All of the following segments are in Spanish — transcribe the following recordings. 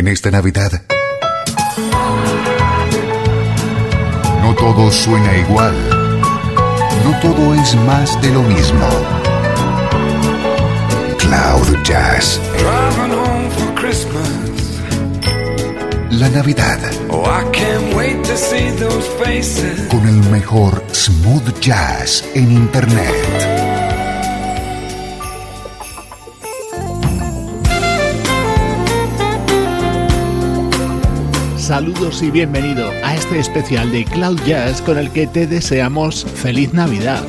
en esta Navidad. No todo suena igual. No todo es más de lo mismo. Cloud Jazz. La Navidad. Oh, Con el mejor smooth jazz en Internet. Saludos y bienvenido a este especial de Cloud Jazz con el que te deseamos feliz Navidad.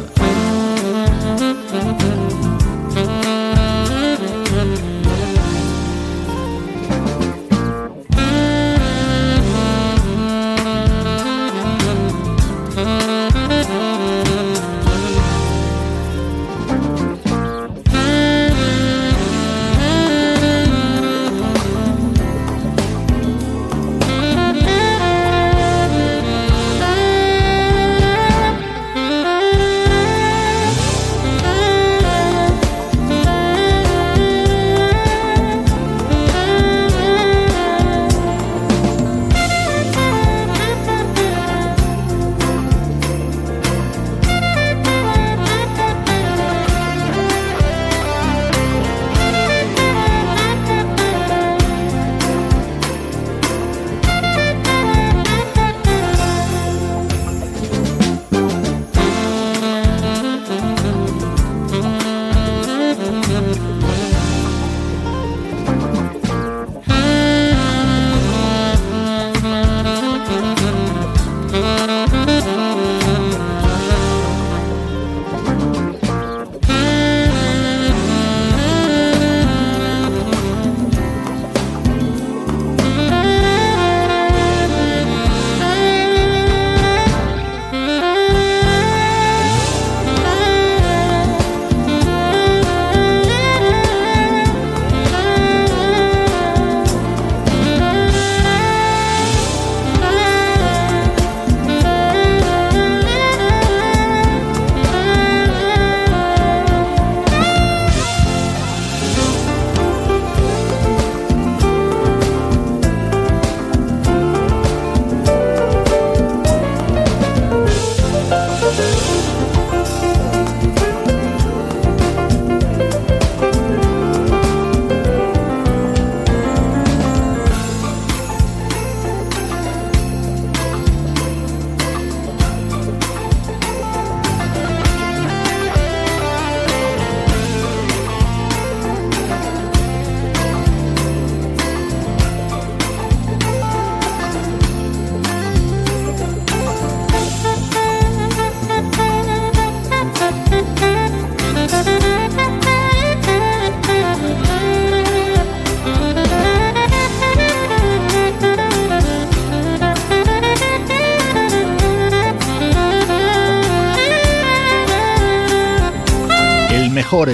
Mm-hmm.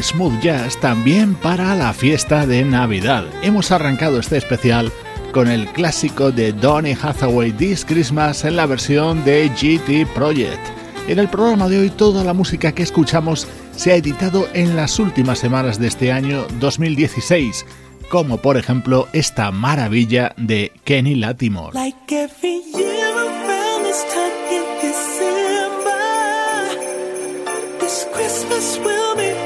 smooth jazz también para la fiesta de Navidad. Hemos arrancado este especial con el clásico de Donny Hathaway This Christmas en la versión de GT Project. En el programa de hoy toda la música que escuchamos se ha editado en las últimas semanas de este año 2016, como por ejemplo esta maravilla de Kenny Latimore. Like Christmas will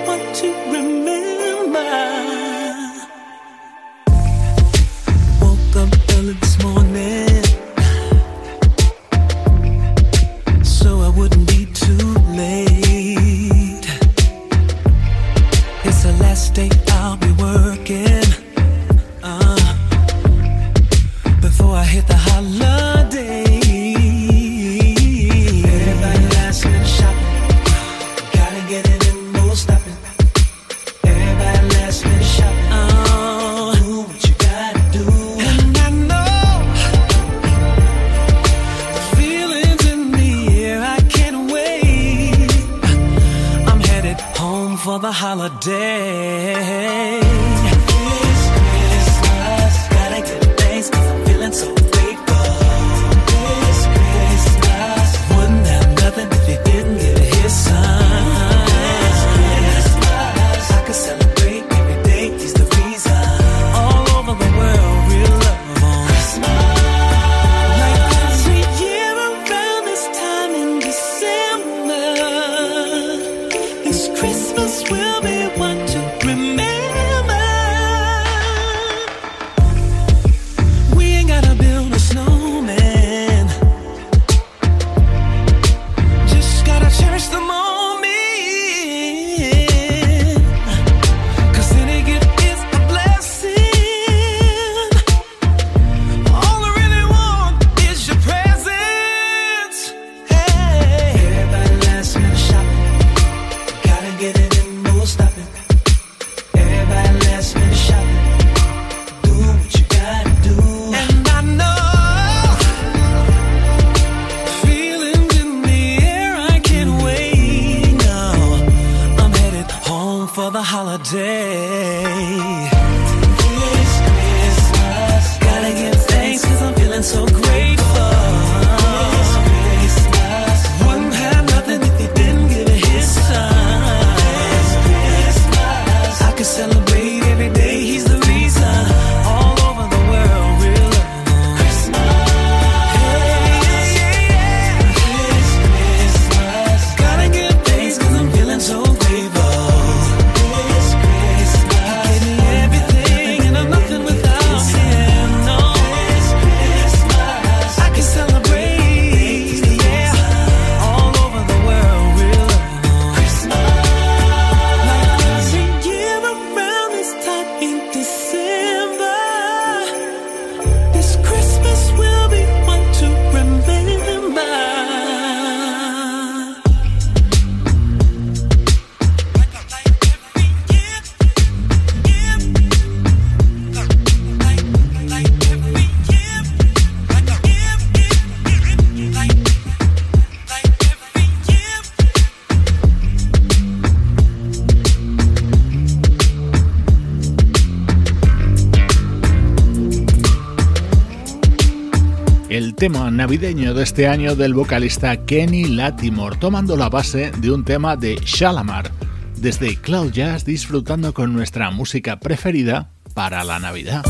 navideño de este año del vocalista Kenny Latimore, tomando la base de un tema de Shalamar, desde Cloud Jazz disfrutando con nuestra música preferida para la Navidad.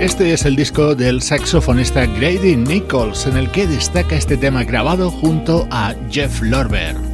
Este es el disco del saxofonista Grady Nichols, en el que destaca este tema grabado junto a Jeff Lorber.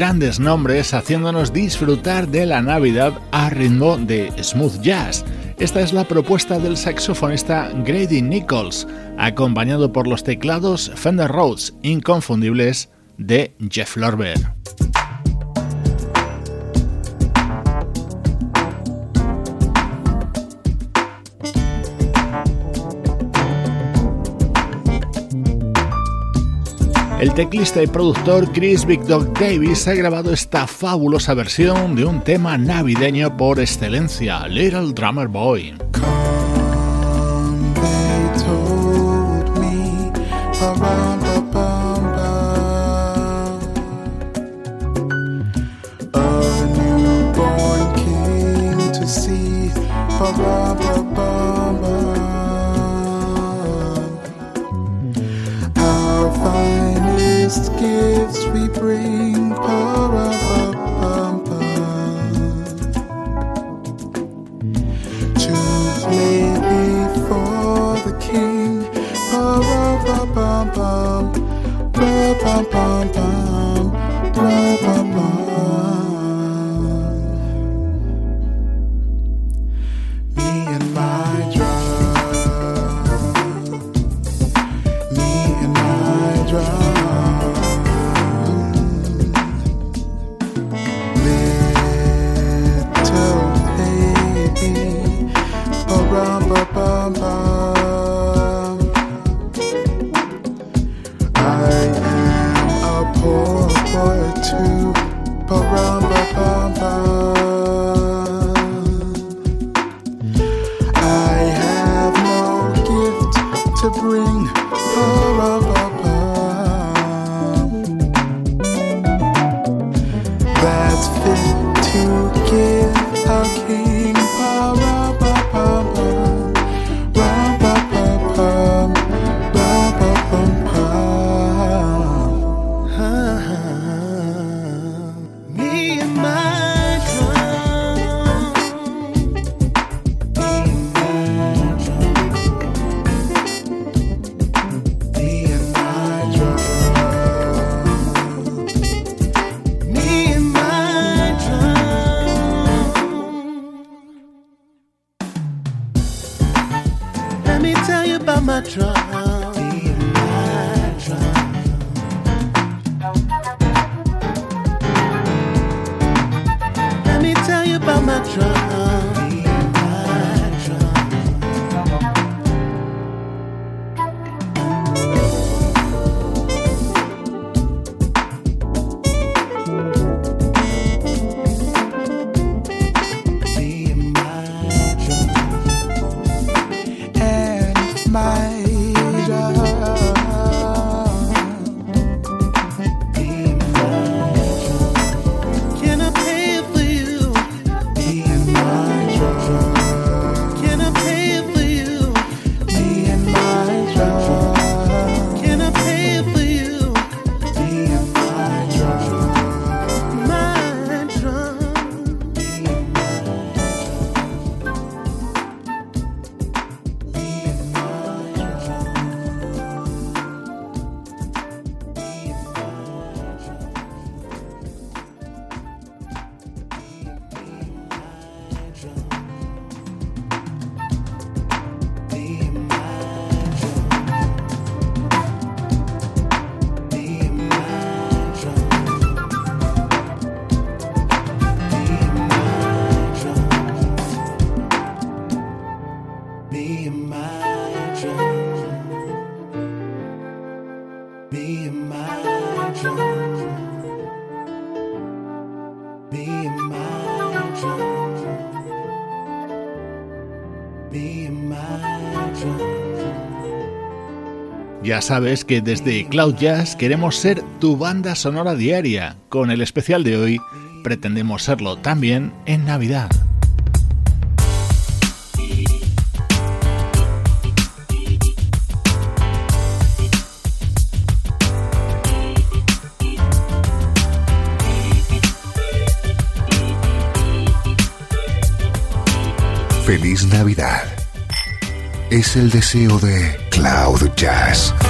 Grandes nombres haciéndonos disfrutar de la Navidad a ritmo de smooth jazz. Esta es la propuesta del saxofonista Grady Nichols, acompañado por los teclados Fender Rhodes inconfundibles de Jeff Lorber. Teclista y productor Chris Big Dog Davis ha grabado esta fabulosa versión de un tema navideño por excelencia, Little Drummer Boy. Ya sabes que desde Cloud Jazz queremos ser tu banda sonora diaria. Con el especial de hoy pretendemos serlo también en Navidad. Feliz Navidad. Es el deseo de Cloud Jazz.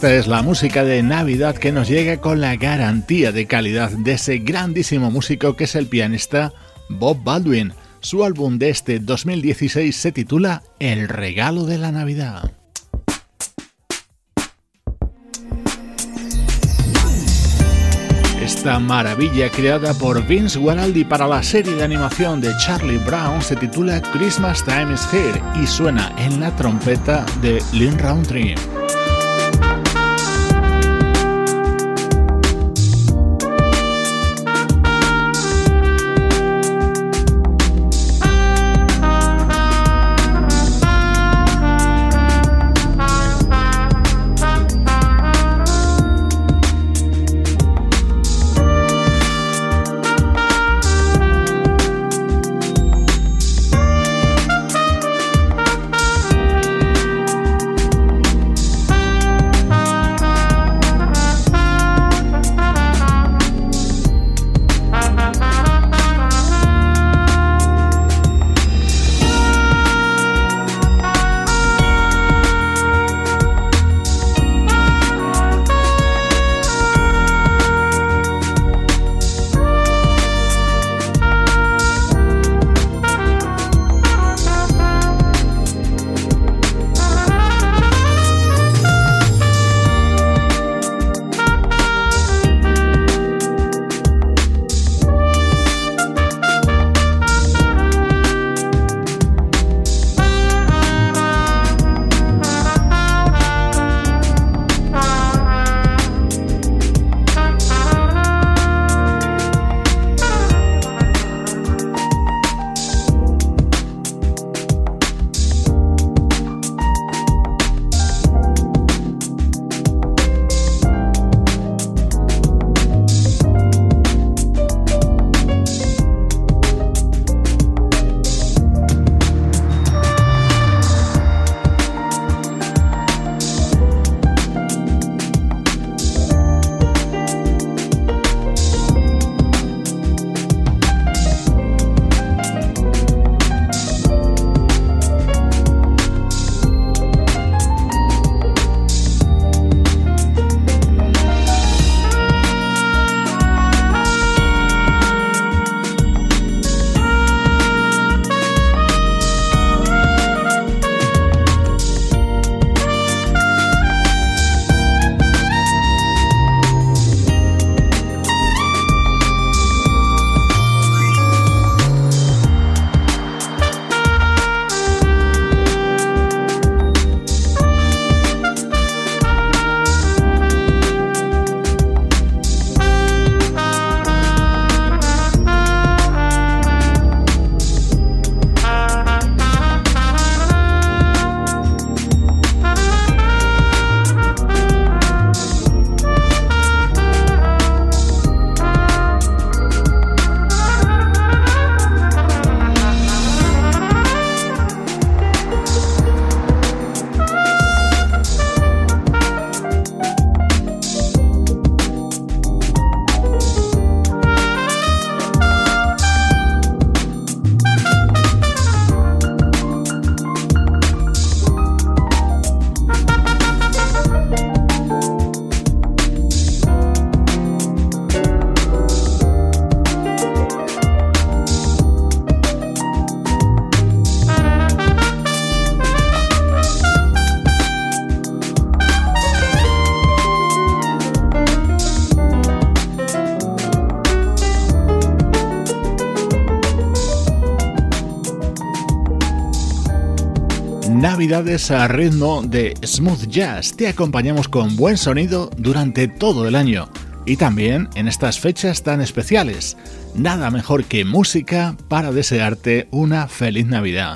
Esta es la música de Navidad que nos llega con la garantía de calidad de ese grandísimo músico que es el pianista Bob Baldwin. Su álbum de este 2016 se titula El regalo de la Navidad. Esta maravilla creada por Vince Guaraldi para la serie de animación de Charlie Brown se titula Christmas Time is Here y suena en la trompeta de Lynn Roundtree. A ritmo de smooth jazz. Te acompañamos con buen sonido durante todo el año y también en estas fechas tan especiales. Nada mejor que música para desearte una feliz Navidad.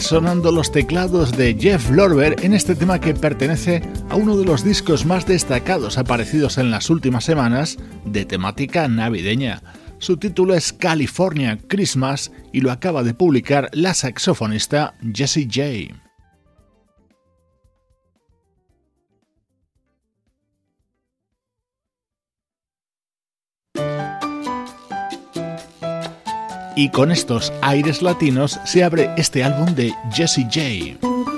Sonando los teclados de Jeff Lorber en este tema que pertenece a uno de los discos más destacados aparecidos en las últimas semanas de temática navideña. Su título es California Christmas y lo acaba de publicar la saxofonista Jessie J. Y con estos aires latinos se abre este álbum de Jessie J.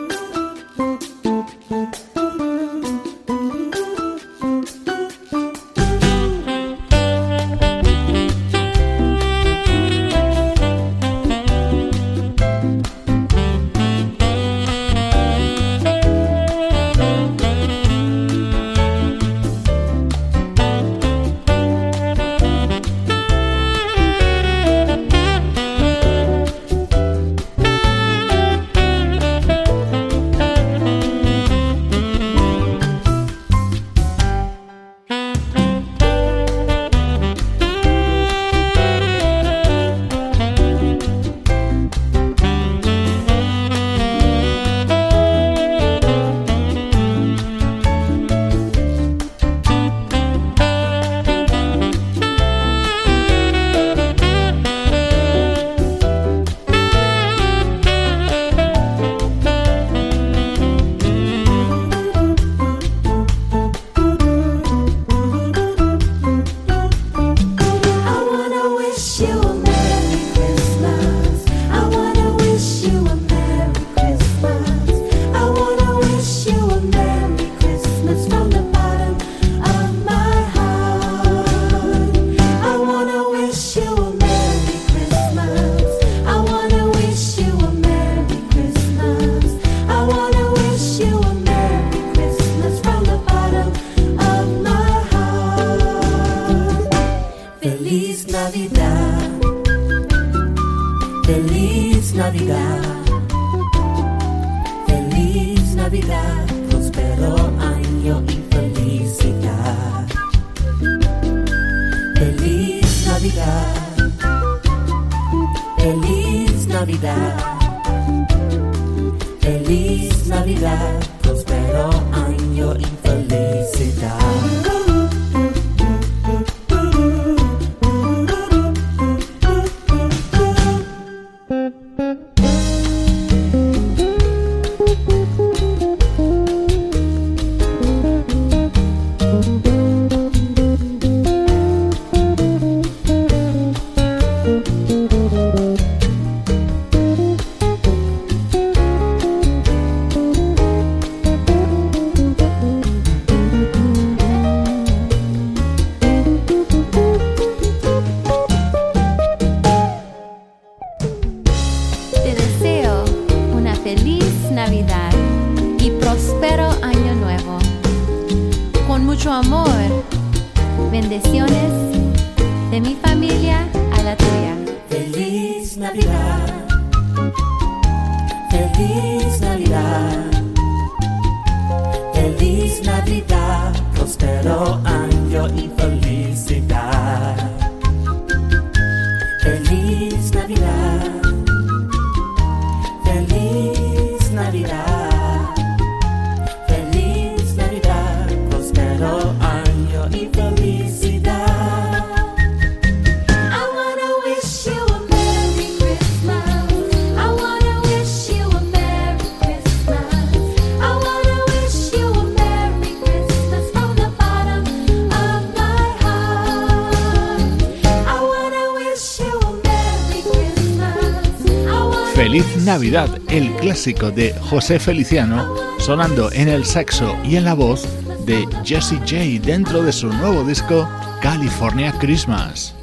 clásico de José Feliciano, sonando en el saxo y en la voz de Jesse J dentro de su nuevo disco California Christmas.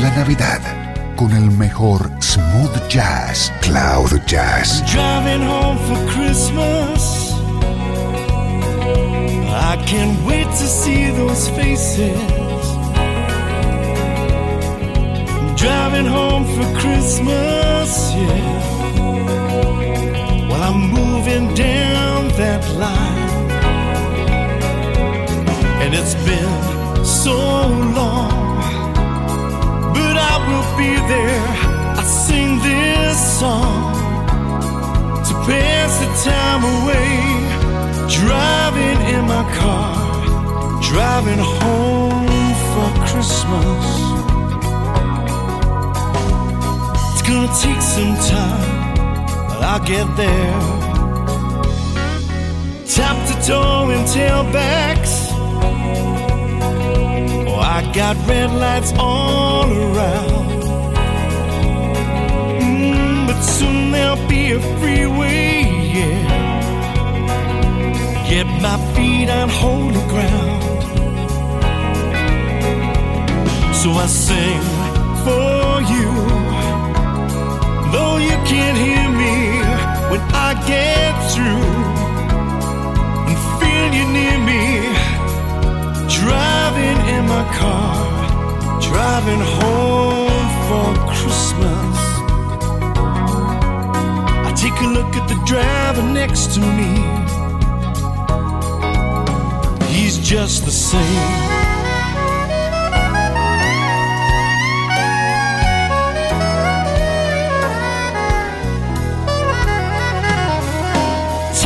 La Navidad con el mejor smooth jazz, cloud jazz. Driving home for Christmas. I can't wait to see those faces. Christmas, yeah. While I'm moving down that line. And it's been so long, but I will be there. I sing this song to pass the time away, driving in my car, driving home for Christmas. Gonna take some time, but I'll get there. Top to toe and tailbacks. Oh, I got red lights all around. Mm, but soon there'll be a freeway, yeah. Get my feet on holy ground. So I sing for you. Though you can't hear me when I get through and feel you near me, driving in my car, driving home for Christmas. I take a look at the driver next to me. He's just the same.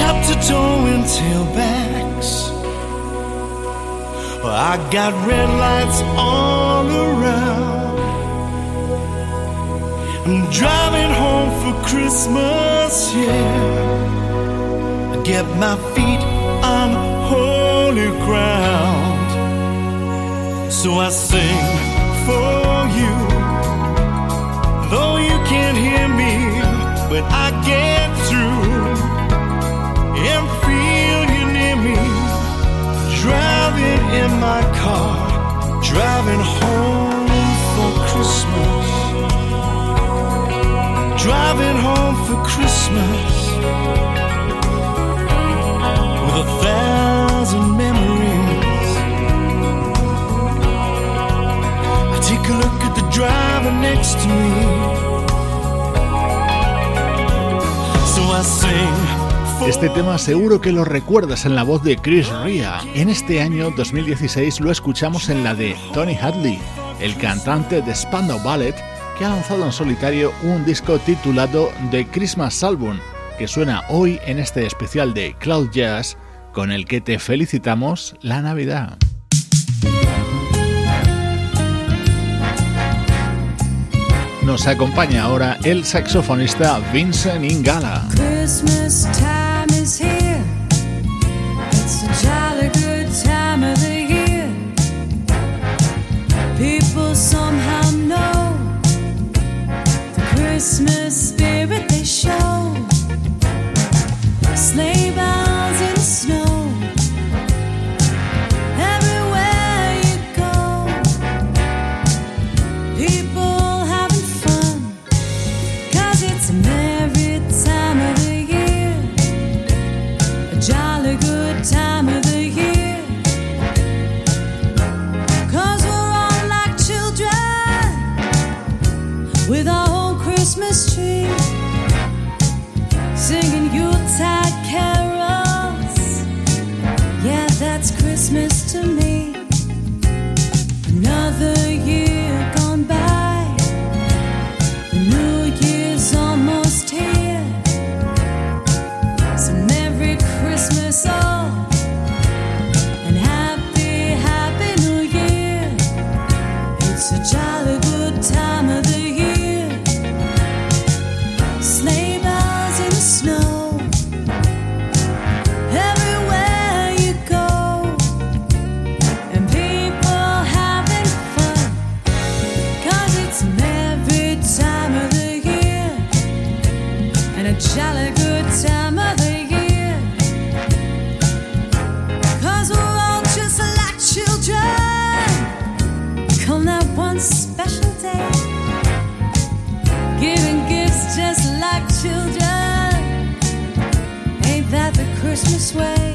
Top to toe and tailbacks. I got red lights all around. I'm driving home for Christmas, yeah. I get my feet on holy ground. So I sing for you. Though you can't hear me, but I get In my car, driving home for Christmas. Driving home for Christmas with a thousand memories. I take a look at the driver next to me. So I sing. Este tema seguro que lo recuerdas en la voz de Chris Ria. En este año 2016 lo escuchamos en la de Tony Hadley, el cantante de Spandau Ballet, que ha lanzado en solitario un disco titulado The Christmas Album, que suena hoy en este especial de Cloud Jazz, con el que te felicitamos la Navidad. Nos acompaña ahora el saxofonista Vincent Ingala. Christmas time is here. Jolly good time Christmas way?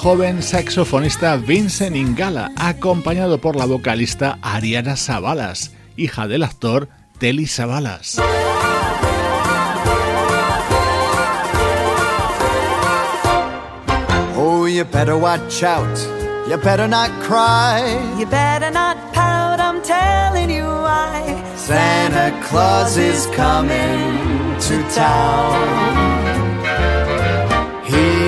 Joven saxofonista Vincent Ingala, acompañado por la vocalista Ariana Savalas, hija del actor Telly Savalas. Oh, you better watch out. You better not cry. You better not pout, I'm telling you why. Santa Claus is coming to town.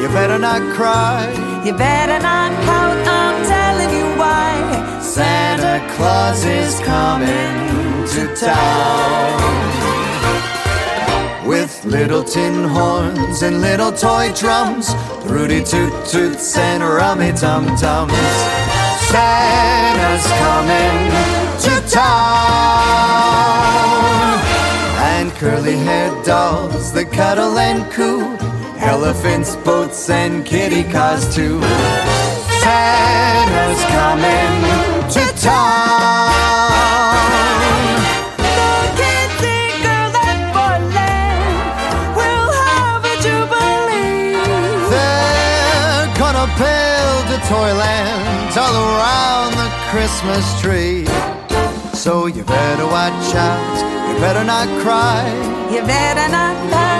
You better not cry. You better not pout, I'm telling you why. Santa Claus is coming to town. With little tin horns and little toy drums, Rudy Toot Toots and Rummy Tum Tums. Santa's coming to town. And curly haired dolls that cuddle and coo, elephants, boats, and kitty cars too. Santa's coming to town. The kids in girls and boyland will have a jubilee. They're gonna build a toyland all around the Christmas tree. So you better watch out, you better not cry. You better not pout,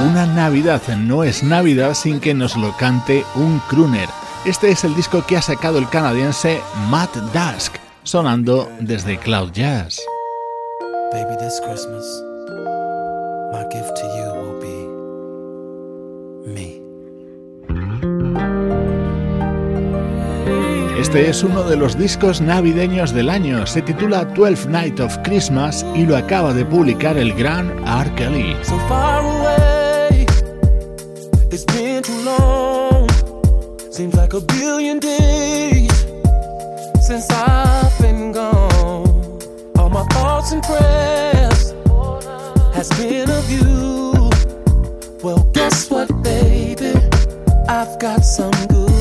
Una Navidad no es Navidad sin que nos lo cante un crooner. Este es el disco que ha sacado el canadiense Matt Dusk, sonando desde Cloud Jazz. Baby, this Christmas, my gift to you Este es uno de los discos navideños del año, se titula 12 Night of Christmas y lo acaba de publicar el gran R. Kelly. So far away, it's been too long. Seems like a billion days since I've been gone. All my thoughts and prayers has been of you. Well, guess what, baby? I've got some good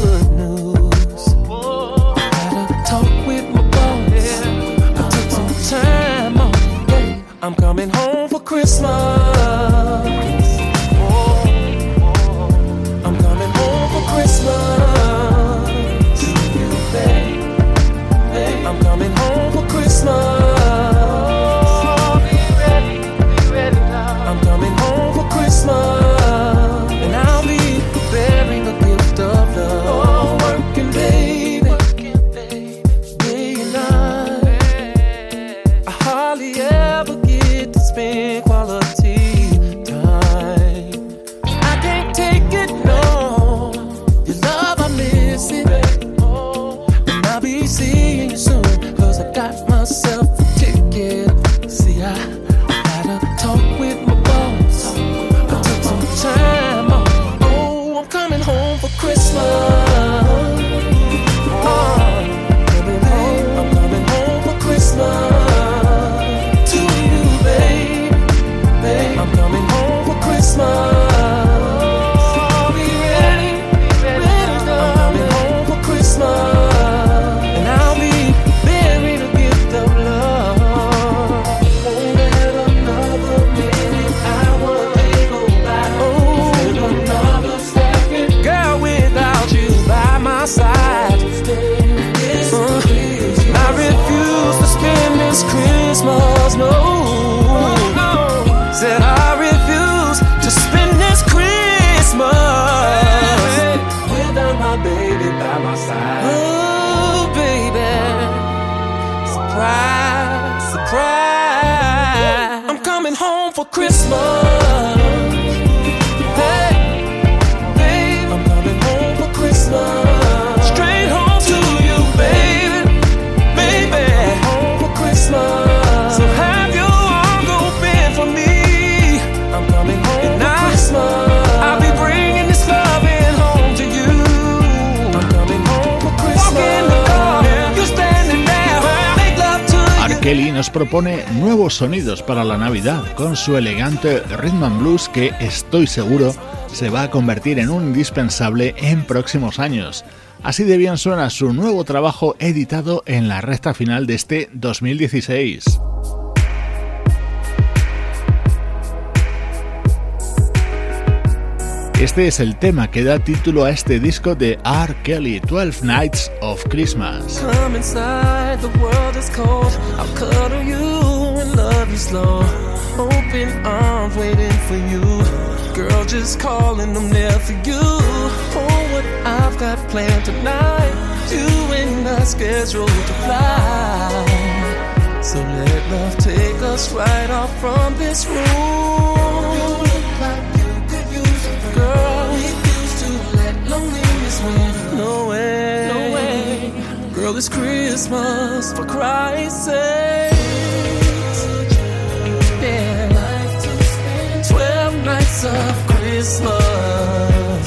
I'm coming home for Christmas. Sonidos para la Navidad con su elegante rhythm and blues que estoy seguro se va a convertir en un indispensable en próximos años. Así de bien suena su nuevo trabajo editado en la recta final de este 2016. Este es el tema que da título a este disco de R. Kelly, 12 Nights of Christmas. Love you slow. Open arms waiting for you. Girl, just calling them there for you. Oh, what I've got planned tonight. You and I scheduled to fly. So let love take us right off from this room. Girl, refuse to let loneliness win. No way, no way. Girl, it's Christmas for Christ's sake. Of Christmas.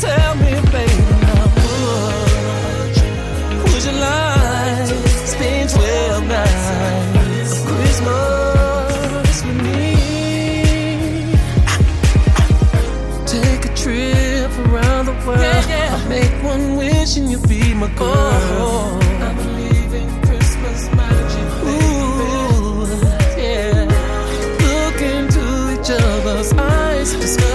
Tell me, baby, now would would you like to spend twelve nights of Christmas with me? Take a trip around the world. I'll make one wish and you'll be my oh. girl. I Just.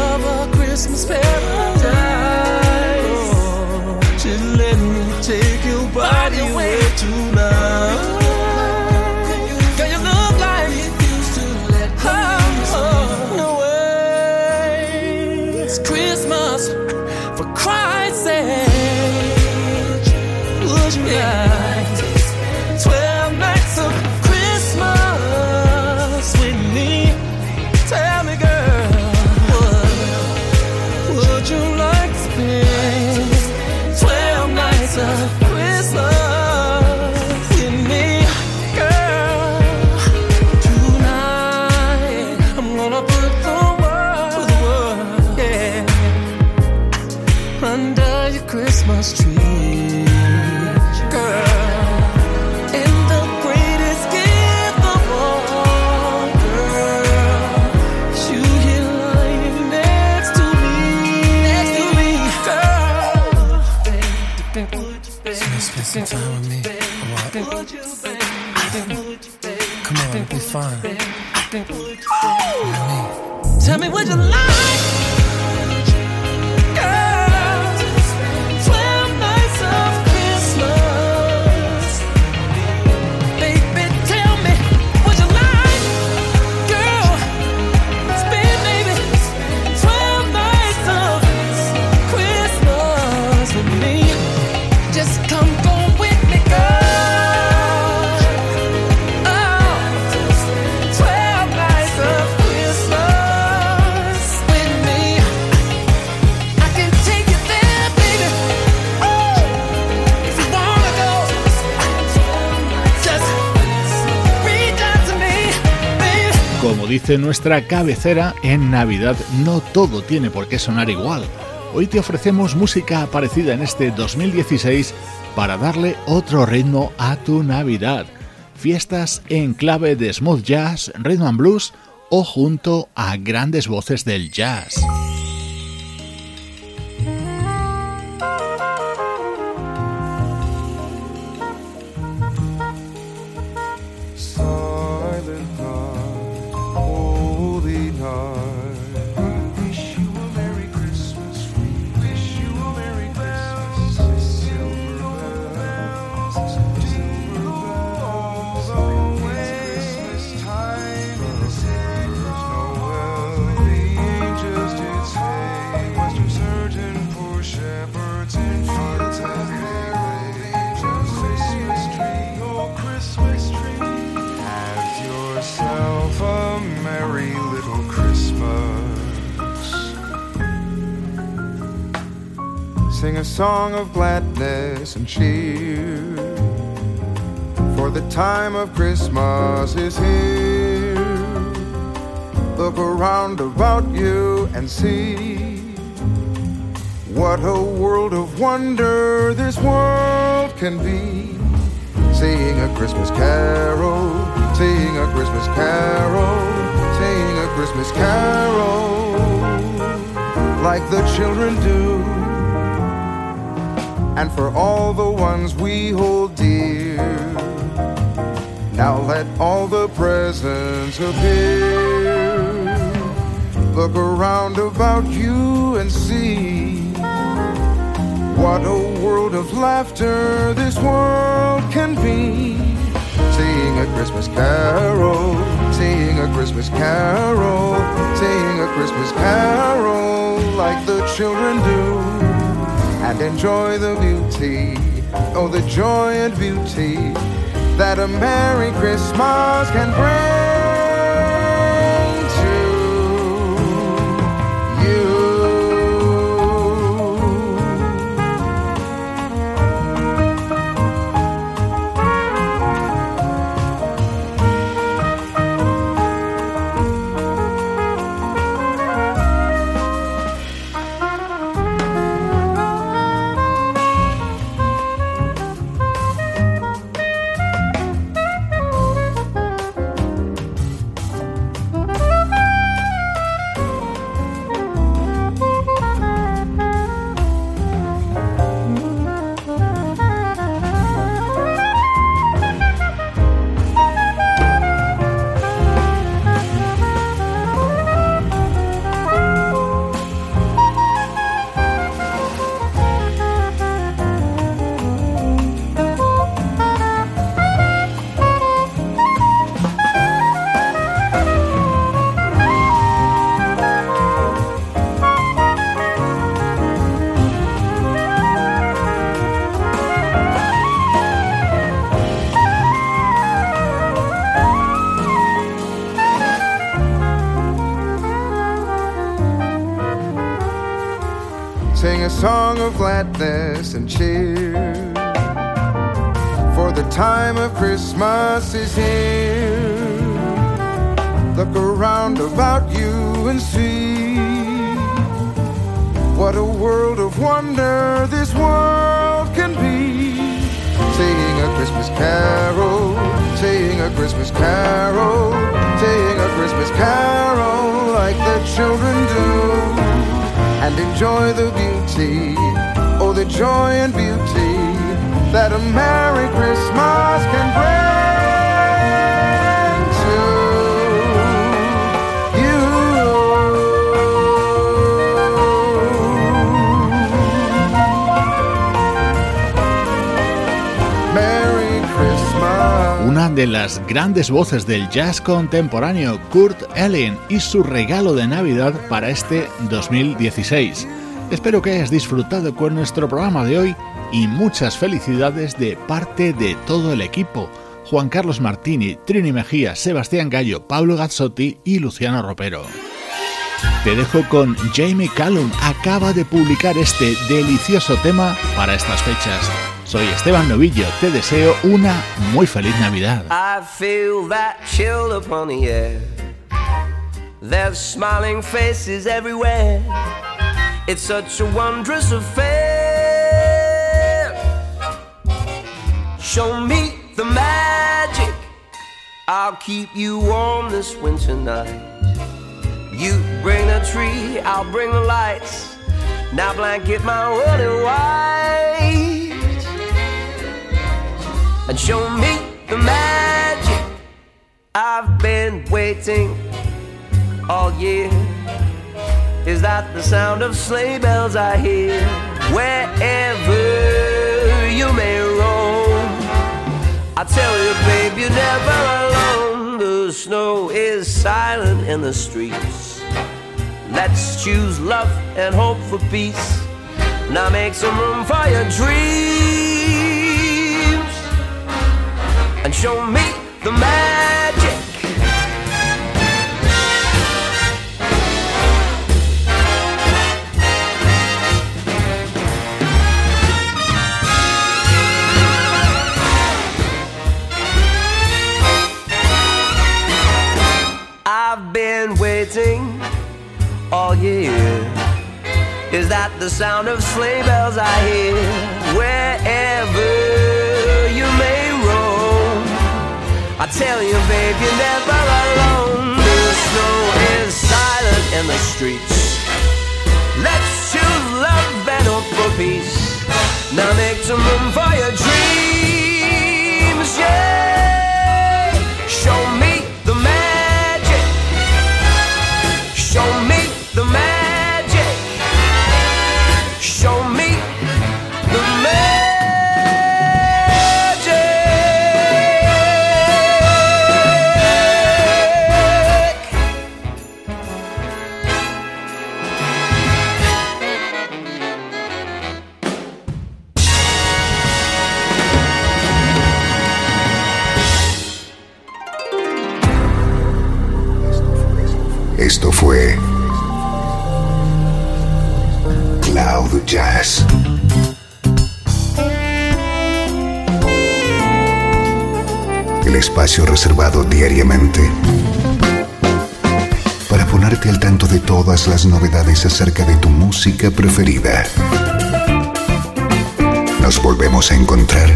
Nuestra cabecera, en Navidad no todo tiene por qué sonar igual. Hoy te ofrecemos música aparecida en este 2016 para darle otro ritmo a tu Navidad. Fiestas en clave de smooth jazz, rhythm and blues o junto a grandes voces del jazz. Song of gladness and cheer. For the time of Christmas is here. Look around about you and see what a world of wonder this world can be. sing a Christmas carol, sing a Christmas carol, sing a Christmas carol, like the children do. And for all the ones we hold dear, now let all the presents appear. Look around about you and see what a world of laughter this world can be. Sing a Christmas carol, sing a Christmas carol, sing a Christmas carol like the children do. And enjoy the beauty, oh, the joy and beauty that a Merry Christmas can bring Christmas is here. Look around about you and see what a world of wonder this world can be. Singing a Christmas carol, singing a Christmas carol, singing a Christmas carol like the children do and enjoy the beauty, oh, the joy and beauty that a Merry Christmas can bring. Una de las grandes voces del jazz contemporáneo, Kurt Elling, y su regalo de Navidad para este 2016. Espero que hayas disfrutado con nuestro programa de hoy y muchas felicidades de parte de todo el equipo. Juan Carlos Martini, Trini Mejía, Sebastián Gallo, Pablo Gazzotti y Luciano Ropero. Te dejo con Jamie Callum, acaba de publicar este delicioso tema para estas fechas. Soy Esteban Novillo, te deseo una muy feliz Navidad. I feel that chill upon the air. There's smiling faces everywhere. It's such a wondrous affair. Show me the magic. I'll keep you warm this winter night. You bring the tree, I'll bring the lights. Now blanket my world in white and show me the magic. I've been waiting all year. Is that the sound of sleigh bells I hear? Wherever you may I tell you, babe, you're never alone. The snow is silent in the streets. Let's choose love and hope for peace. Now make some room for your dreams and show me the magic. The sound of sleigh bells I hear? Wherever you may roam. I tell you, babe, you're never alone. The snow is silent in the streets. Let's choose love and hope for peace. Now make some room for your dreams, reservado diariamente para ponerte al tanto de todas las novedades acerca de tu música preferida. Nos volvemos a encontrar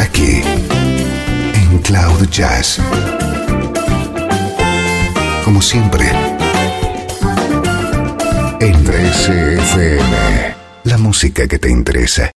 aquí en Cloud Jazz. Como siempre, en 13FM, la música que te interesa.